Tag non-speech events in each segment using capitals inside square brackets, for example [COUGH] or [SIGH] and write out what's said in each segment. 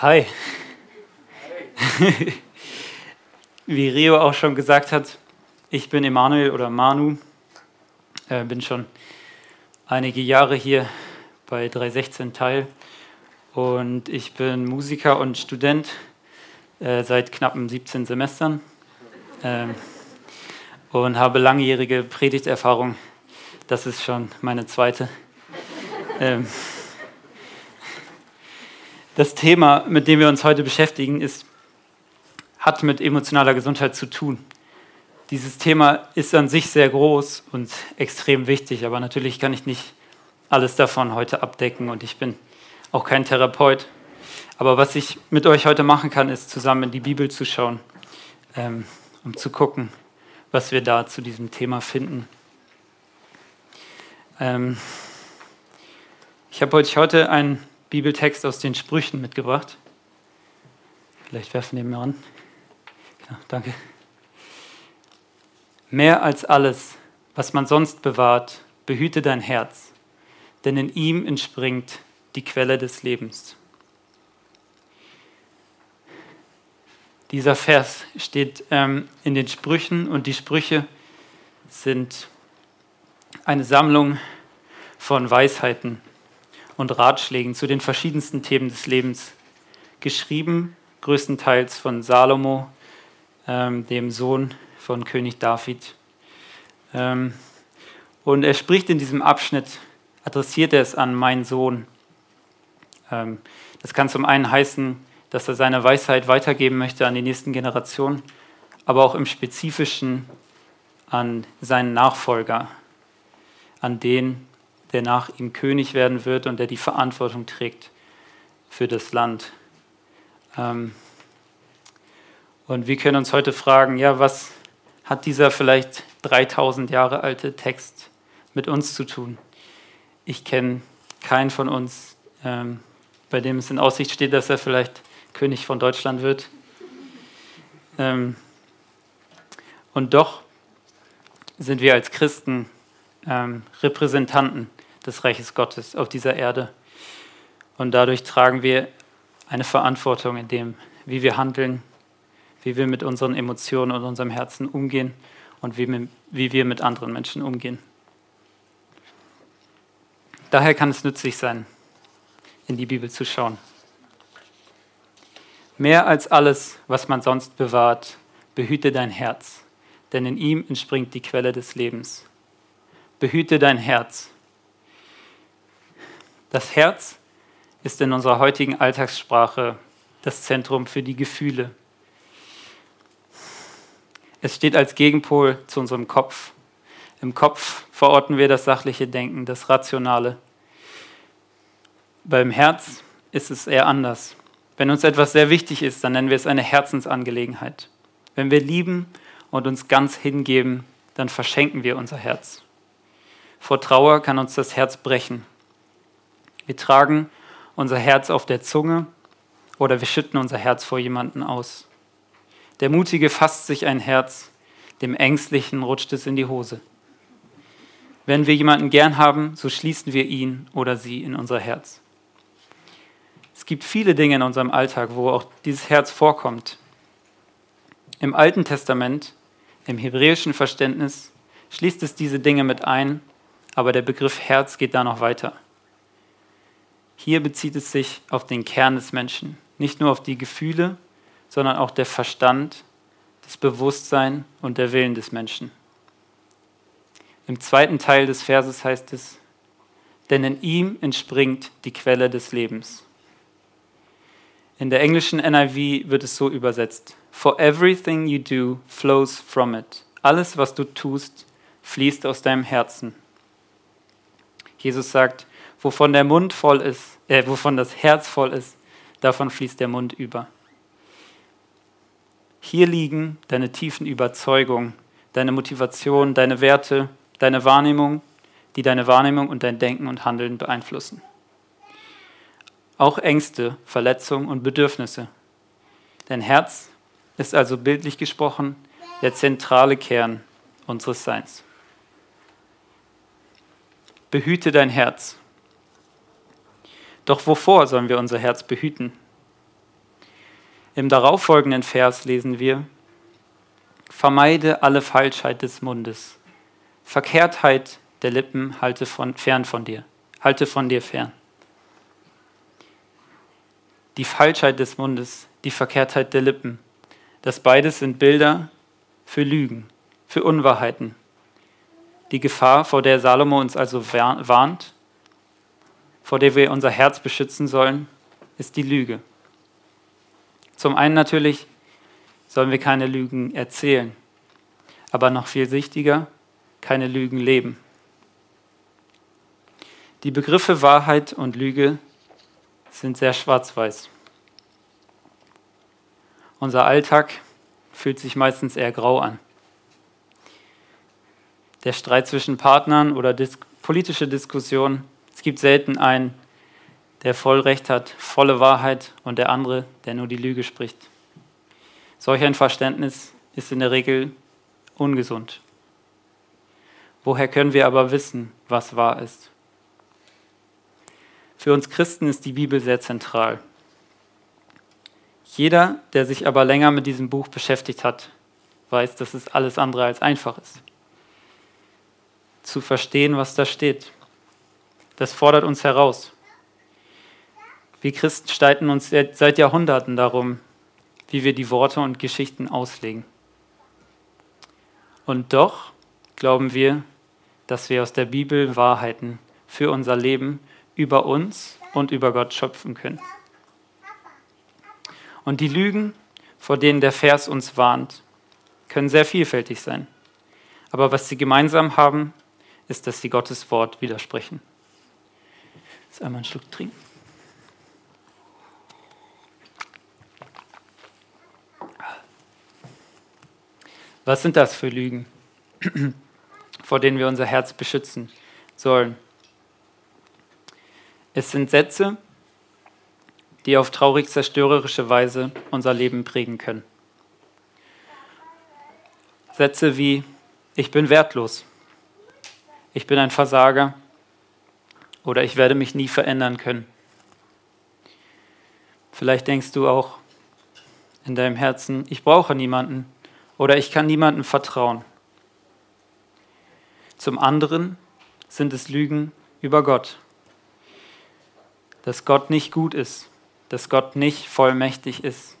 Hi. [LAUGHS] Wie Rio auch schon gesagt hat, ich bin Emanuel oder Manu, äh, bin schon einige Jahre hier bei 316 Teil und ich bin Musiker und Student äh, seit knappen 17 Semestern äh, und habe langjährige Predigterfahrung. Das ist schon meine zweite. Ähm, das Thema, mit dem wir uns heute beschäftigen, ist, hat mit emotionaler Gesundheit zu tun. Dieses Thema ist an sich sehr groß und extrem wichtig, aber natürlich kann ich nicht alles davon heute abdecken und ich bin auch kein Therapeut. Aber was ich mit euch heute machen kann, ist zusammen in die Bibel zu schauen, ähm, um zu gucken, was wir da zu diesem Thema finden. Ähm, ich habe euch heute ein Bibeltext aus den Sprüchen mitgebracht. Vielleicht werfen wir mal an. Ja, danke. Mehr als alles, was man sonst bewahrt, behüte dein Herz, denn in ihm entspringt die Quelle des Lebens. Dieser Vers steht ähm, in den Sprüchen und die Sprüche sind eine Sammlung von Weisheiten, und Ratschlägen zu den verschiedensten Themen des Lebens, geschrieben größtenteils von Salomo, ähm, dem Sohn von König David. Ähm, und er spricht in diesem Abschnitt, adressiert er es an meinen Sohn. Ähm, das kann zum einen heißen, dass er seine Weisheit weitergeben möchte an die nächsten Generationen, aber auch im Spezifischen an seinen Nachfolger, an den, der nach ihm König werden wird und der die Verantwortung trägt für das Land. Ähm, und wir können uns heute fragen, ja, was hat dieser vielleicht 3000 Jahre alte Text mit uns zu tun? Ich kenne keinen von uns, ähm, bei dem es in Aussicht steht, dass er vielleicht König von Deutschland wird. Ähm, und doch sind wir als Christen Repräsentanten des Reiches Gottes auf dieser Erde. Und dadurch tragen wir eine Verantwortung in dem, wie wir handeln, wie wir mit unseren Emotionen und unserem Herzen umgehen und wie, wir mit anderen Menschen umgehen. Daher kann es nützlich sein, in die Bibel zu schauen. Mehr als alles, was man sonst bewahrt, behüte dein Herz, denn in ihm entspringt die Quelle des Lebens. Behüte dein Herz. Das Herz ist in unserer heutigen Alltagssprache das Zentrum für die Gefühle. Es steht als Gegenpol zu unserem Kopf. Im Kopf verorten wir das sachliche Denken, das Rationale. Beim Herz ist es eher anders. Wenn uns etwas sehr wichtig ist, dann nennen wir es eine Herzensangelegenheit. Wenn wir lieben und uns ganz hingeben, dann verschenken wir unser Herz. Vor Trauer kann uns das Herz brechen. Wir tragen unser Herz auf der Zunge oder wir schütten unser Herz vor jemanden aus. Der Mutige fasst sich ein Herz, dem Ängstlichen rutscht es in die Hose. Wenn wir jemanden gern haben, so schließen wir ihn oder sie in unser Herz. Es gibt viele Dinge in unserem Alltag, wo auch dieses Herz vorkommt. Im Alten Testament, im hebräischen Verständnis, schließt es diese Dinge mit ein, aber der Begriff Herz geht da noch weiter. Hier bezieht es sich auf den Kern des Menschen, nicht nur auf die Gefühle, sondern auch der Verstand, das Bewusstsein und der Willen des Menschen. Im zweiten Teil des Verses heißt es, denn in ihm entspringt die Quelle des Lebens. In der englischen NIV wird es so übersetzt, For everything you do flows from it. Alles, was du tust, fließt aus deinem Herzen. Jesus sagt, wovon der Mund voll ist, äh, wovon das Herz voll ist, davon fließt der Mund über. Hier liegen deine tiefen Überzeugungen, deine Motivation, deine Werte, deine Wahrnehmung, die deine Wahrnehmung und dein Denken und Handeln beeinflussen. Auch Ängste, Verletzungen und Bedürfnisse. Dein Herz ist also bildlich gesprochen der zentrale Kern unseres Seins. Behüte dein Herz. Doch wovor sollen wir unser Herz behüten? Im darauffolgenden Vers lesen wir, Vermeide alle Falschheit des Mundes. Verkehrtheit der Lippen halte von, fern von dir. Halte von dir fern. Die Falschheit des Mundes, die Verkehrtheit der Lippen, das beides sind Bilder für Lügen, für Unwahrheiten. Die Gefahr, vor der Salomo uns also warnt, vor der wir unser Herz beschützen sollen, ist die Lüge. Zum einen natürlich sollen wir keine Lügen erzählen, aber noch viel wichtiger, keine Lügen leben. Die Begriffe Wahrheit und Lüge sind sehr schwarz-weiß. Unser Alltag fühlt sich meistens eher grau an. Der Streit zwischen Partnern oder dis politische Diskussionen, es gibt selten einen, der voll Recht hat, volle Wahrheit und der andere, der nur die Lüge spricht. Solch ein Verständnis ist in der Regel ungesund. Woher können wir aber wissen, was wahr ist? Für uns Christen ist die Bibel sehr zentral. Jeder, der sich aber länger mit diesem Buch beschäftigt hat, weiß, dass es alles andere als einfach ist. Zu verstehen, was da steht. Das fordert uns heraus. Wir Christen streiten uns seit Jahrhunderten darum, wie wir die Worte und Geschichten auslegen. Und doch glauben wir, dass wir aus der Bibel Wahrheiten für unser Leben über uns und über Gott schöpfen können. Und die Lügen, vor denen der Vers uns warnt, können sehr vielfältig sein. Aber was sie gemeinsam haben, ist, dass sie Gottes Wort widersprechen. Jetzt einmal einen Schluck trinken. Was sind das für Lügen, [CLEARS THROAT] vor denen wir unser Herz beschützen sollen? Es sind Sätze, die auf traurig zerstörerische Weise unser Leben prägen können. Sätze wie ich bin wertlos, ich bin ein Versager oder ich werde mich nie verändern können. Vielleicht denkst du auch in deinem Herzen, ich brauche niemanden, oder ich kann niemandem vertrauen. Zum anderen sind es Lügen über Gott, dass Gott nicht gut ist, dass Gott nicht vollmächtig ist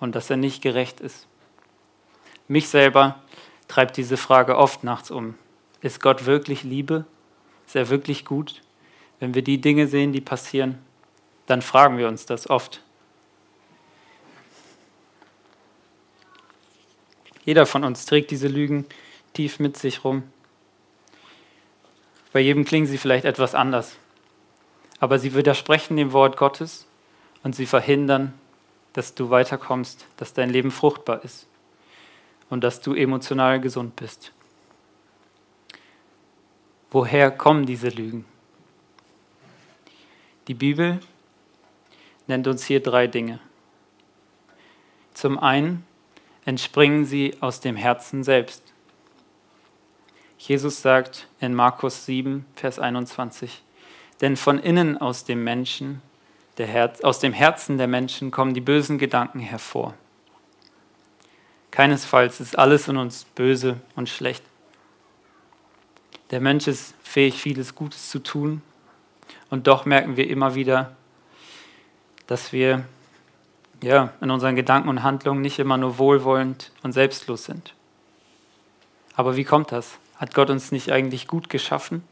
und dass er nicht gerecht ist. Mich selber treibt diese Frage oft nachts um. Ist Gott wirklich Liebe? Ist er wirklich gut? Wenn wir die Dinge sehen, die passieren, dann fragen wir uns das oft. Jeder von uns trägt diese Lügen tief mit sich rum. Bei jedem klingen sie vielleicht etwas anders, aber sie widersprechen dem Wort Gottes und sie verhindern, dass du weiterkommst, dass dein Leben fruchtbar ist und dass du emotional gesund bist. Woher kommen diese Lügen? Die Bibel nennt uns hier drei Dinge. Zum einen entspringen sie aus dem Herzen selbst. Jesus sagt in Markus 7, Vers 21, denn von innen aus dem Menschen, Herz, aus dem Herzen der Menschen kommen die bösen Gedanken hervor. Keinesfalls ist alles in uns böse und schlecht. Der Mensch ist fähig, vieles Gutes zu tun, und doch merken wir immer wieder, dass wir ja, in unseren Gedanken und Handlungen nicht immer nur wohlwollend und selbstlos sind. Aber wie kommt das? Hat Gott uns nicht eigentlich gut geschaffen?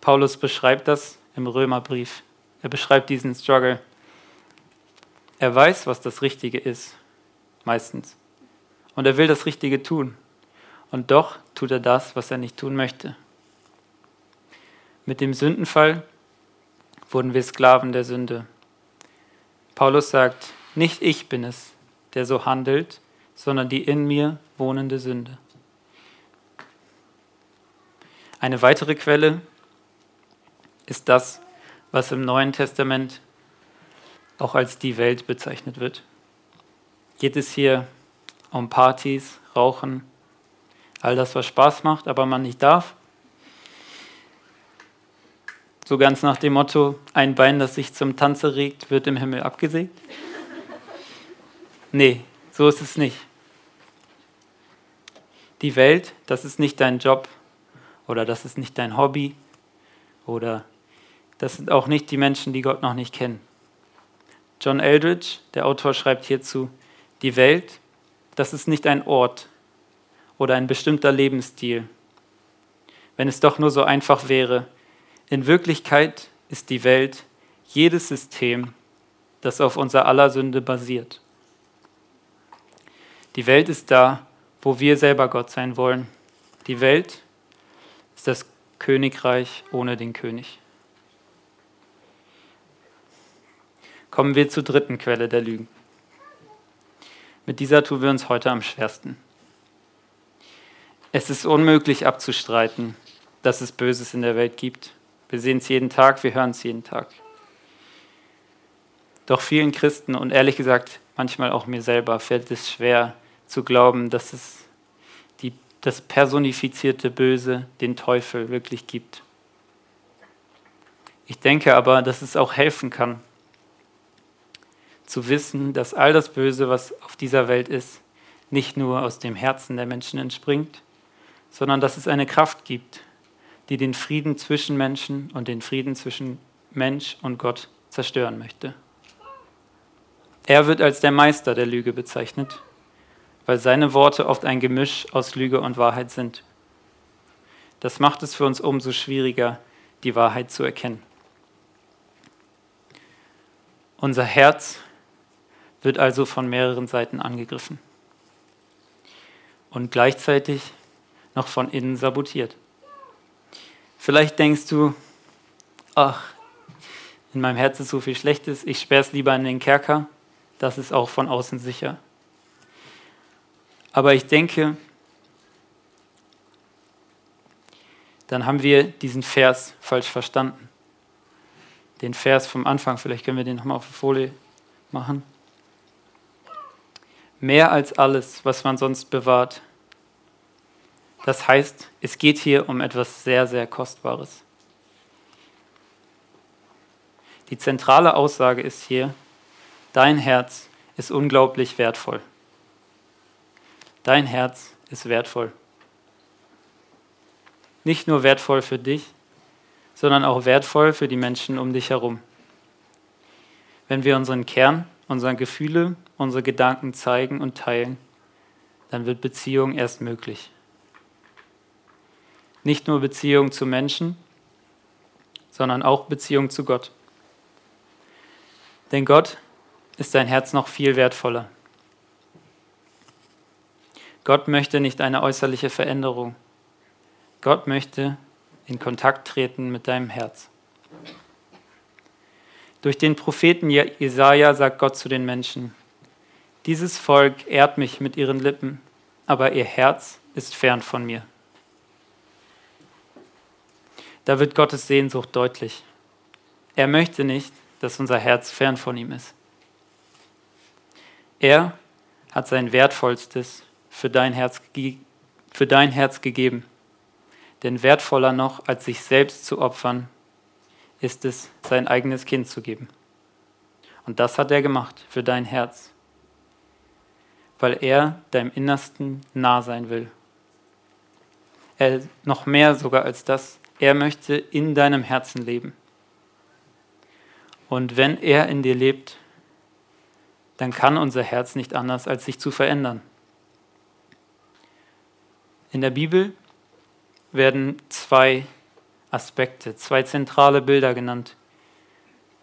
Paulus beschreibt das im Römerbrief. Er beschreibt diesen Struggle. Er weiß, was das Richtige ist, meistens. Und er will das Richtige tun. Und doch tut er das, was er nicht tun möchte. Mit dem Sündenfall wurden wir Sklaven der Sünde. Paulus sagt, nicht ich bin es, der so handelt, sondern die in mir wohnende Sünde. Eine weitere Quelle ist das, was im Neuen Testament auch als die Welt bezeichnet wird. Geht es hier um Partys, Rauchen, all das, was Spaß macht, aber man nicht darf? So ganz nach dem Motto, ein Bein, das sich zum Tanze regt, wird im Himmel abgesägt? Nee, so ist es nicht. Die Welt, das ist nicht dein Job oder das ist nicht dein Hobby oder das sind auch nicht die Menschen, die Gott noch nicht kennen. John Eldridge, der Autor, schreibt hierzu, die Welt, das ist nicht ein Ort oder ein bestimmter Lebensstil. Wenn es doch nur so einfach wäre. In Wirklichkeit ist die Welt jedes System, das auf unser aller Sünde basiert. Die Welt ist da, wo wir selber Gott sein wollen. Die Welt ist das Königreich ohne den König. Kommen wir zur dritten Quelle der Lügen. Mit dieser tun wir uns heute am schwersten. Es ist unmöglich abzustreiten, dass es Böses in der Welt gibt. Wir sehen es jeden Tag, wir hören es jeden Tag. Doch vielen Christen und ehrlich gesagt manchmal auch mir selber fällt es schwer zu glauben, dass es die, das personifizierte Böse, den Teufel, wirklich gibt. Ich denke aber, dass es auch helfen kann, zu wissen, dass all das Böse, was auf dieser Welt ist, nicht nur aus dem Herzen der Menschen entspringt, sondern dass es eine Kraft gibt, die den Frieden zwischen Menschen und den Frieden zwischen Mensch und Gott zerstören möchte. Er wird als der Meister der Lüge bezeichnet, weil seine Worte oft ein Gemisch aus Lüge und Wahrheit sind. Das macht es für uns umso schwieriger, die Wahrheit zu erkennen. Unser Herz wird also von mehreren Seiten angegriffen und gleichzeitig noch von innen sabotiert. Vielleicht denkst du, ach, in meinem Herzen so viel Schlechtes, ich sperre es lieber in den Kerker, das ist auch von außen sicher. Aber ich denke, dann haben wir diesen Vers falsch verstanden. Den Vers vom Anfang, vielleicht können wir den nochmal auf die Folie machen mehr als alles, was man sonst bewahrt. Das heißt, es geht hier um etwas sehr, sehr Kostbares. Die zentrale Aussage ist hier, dein Herz ist unglaublich wertvoll. Dein Herz ist wertvoll. Nicht nur wertvoll für dich, sondern auch wertvoll für die Menschen um dich herum. Wenn wir unseren Kern unsere Gefühle, unsere Gedanken zeigen und teilen, dann wird Beziehung erst möglich. Nicht nur Beziehung zu Menschen, sondern auch Beziehung zu Gott. Denn Gott ist dein Herz noch viel wertvoller. Gott möchte nicht eine äußerliche Veränderung. Gott möchte in Kontakt treten mit deinem Herz. Durch den Propheten Jesaja sagt Gott zu den Menschen: Dieses Volk ehrt mich mit ihren Lippen, aber ihr Herz ist fern von mir. Da wird Gottes Sehnsucht deutlich. Er möchte nicht, dass unser Herz fern von ihm ist. Er hat sein Wertvollstes für dein Herz, für dein Herz gegeben. Denn wertvoller noch, als sich selbst zu opfern, ist es, sein eigenes Kind zu geben. Und das hat er gemacht für dein Herz, weil er deinem Innersten nah sein will. Er noch mehr sogar als das, er möchte in deinem Herzen leben. Und wenn er in dir lebt, dann kann unser Herz nicht anders, als sich zu verändern. In der Bibel werden zwei Aspekte, zwei zentrale Bilder genannt,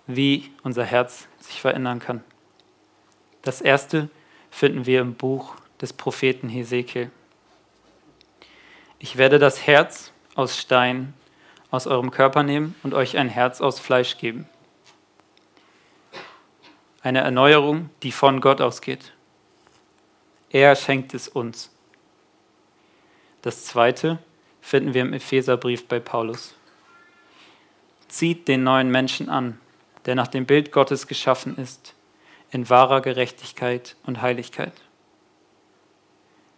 wie unser Herz sich verändern kann. Das erste finden wir im Buch des Propheten Hesekiel. Ich werde das Herz aus Stein aus eurem Körper nehmen und euch ein Herz aus Fleisch geben. Eine Erneuerung, die von Gott ausgeht. Er schenkt es uns. Das zweite finden wir im Epheserbrief bei Paulus. Zieht den neuen Menschen an, der nach dem Bild Gottes geschaffen ist, in wahrer Gerechtigkeit und Heiligkeit.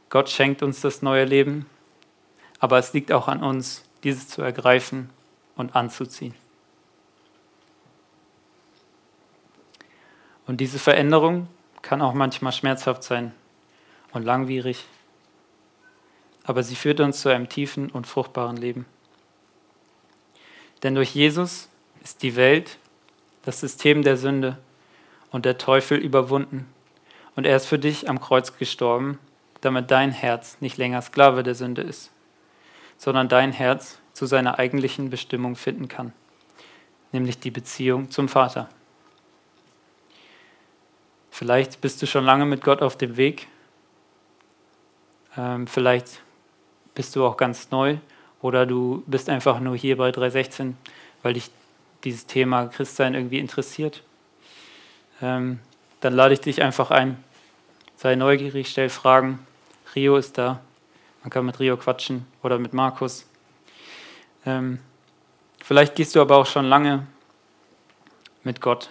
Gott schenkt uns das neue Leben, aber es liegt auch an uns, dieses zu ergreifen und anzuziehen. Und diese Veränderung kann auch manchmal schmerzhaft sein und langwierig, aber sie führt uns zu einem tiefen und fruchtbaren Leben. Denn durch Jesus ist die Welt, das System der Sünde und der Teufel überwunden. Und er ist für dich am Kreuz gestorben, damit dein Herz nicht länger Sklave der Sünde ist, sondern dein Herz zu seiner eigentlichen Bestimmung finden kann, nämlich die Beziehung zum Vater. Vielleicht bist du schon lange mit Gott auf dem Weg, ähm, vielleicht bist du auch ganz neu oder du bist einfach nur hier bei 316, weil dich dieses Thema Christsein irgendwie interessiert. Ähm, dann lade ich dich einfach ein, sei neugierig, stell Fragen. Rio ist da, man kann mit Rio quatschen oder mit Markus. Ähm, vielleicht gehst du aber auch schon lange mit Gott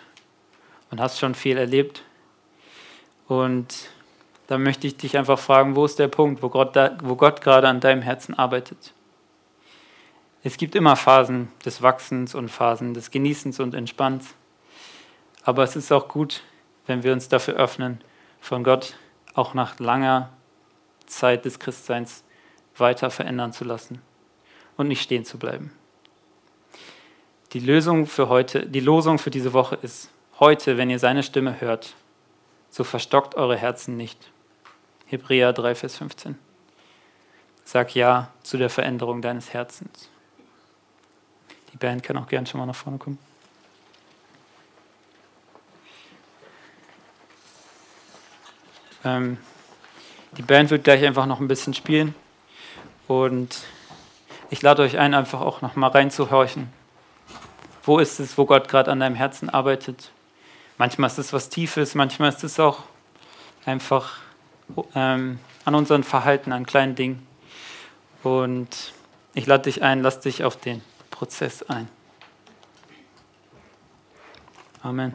und hast schon viel erlebt. Und da möchte ich dich einfach fragen, wo ist der Punkt, wo Gott, da, wo Gott gerade an deinem Herzen arbeitet? Es gibt immer Phasen des Wachsens und Phasen des Genießens und Entspannens. Aber es ist auch gut, wenn wir uns dafür öffnen, von Gott auch nach langer Zeit des Christseins weiter verändern zu lassen und nicht stehen zu bleiben. Die Lösung für heute, die Losung für diese Woche ist, heute, wenn ihr seine Stimme hört, so verstockt eure Herzen nicht. Hebräer 3, Vers 15. Sag Ja zu der Veränderung deines Herzens. Die Band kann auch gern schon mal nach vorne kommen. Ähm, die Band wird gleich einfach noch ein bisschen spielen und ich lade euch ein, einfach auch noch mal reinzuhorchen. Wo ist es, wo Gott gerade an deinem Herzen arbeitet? Manchmal ist es was Tiefes, manchmal ist es auch einfach ähm, an unserem Verhalten, an kleinen Dingen. Und ich lade dich ein, lass dich auf den Prozess ein. Amen.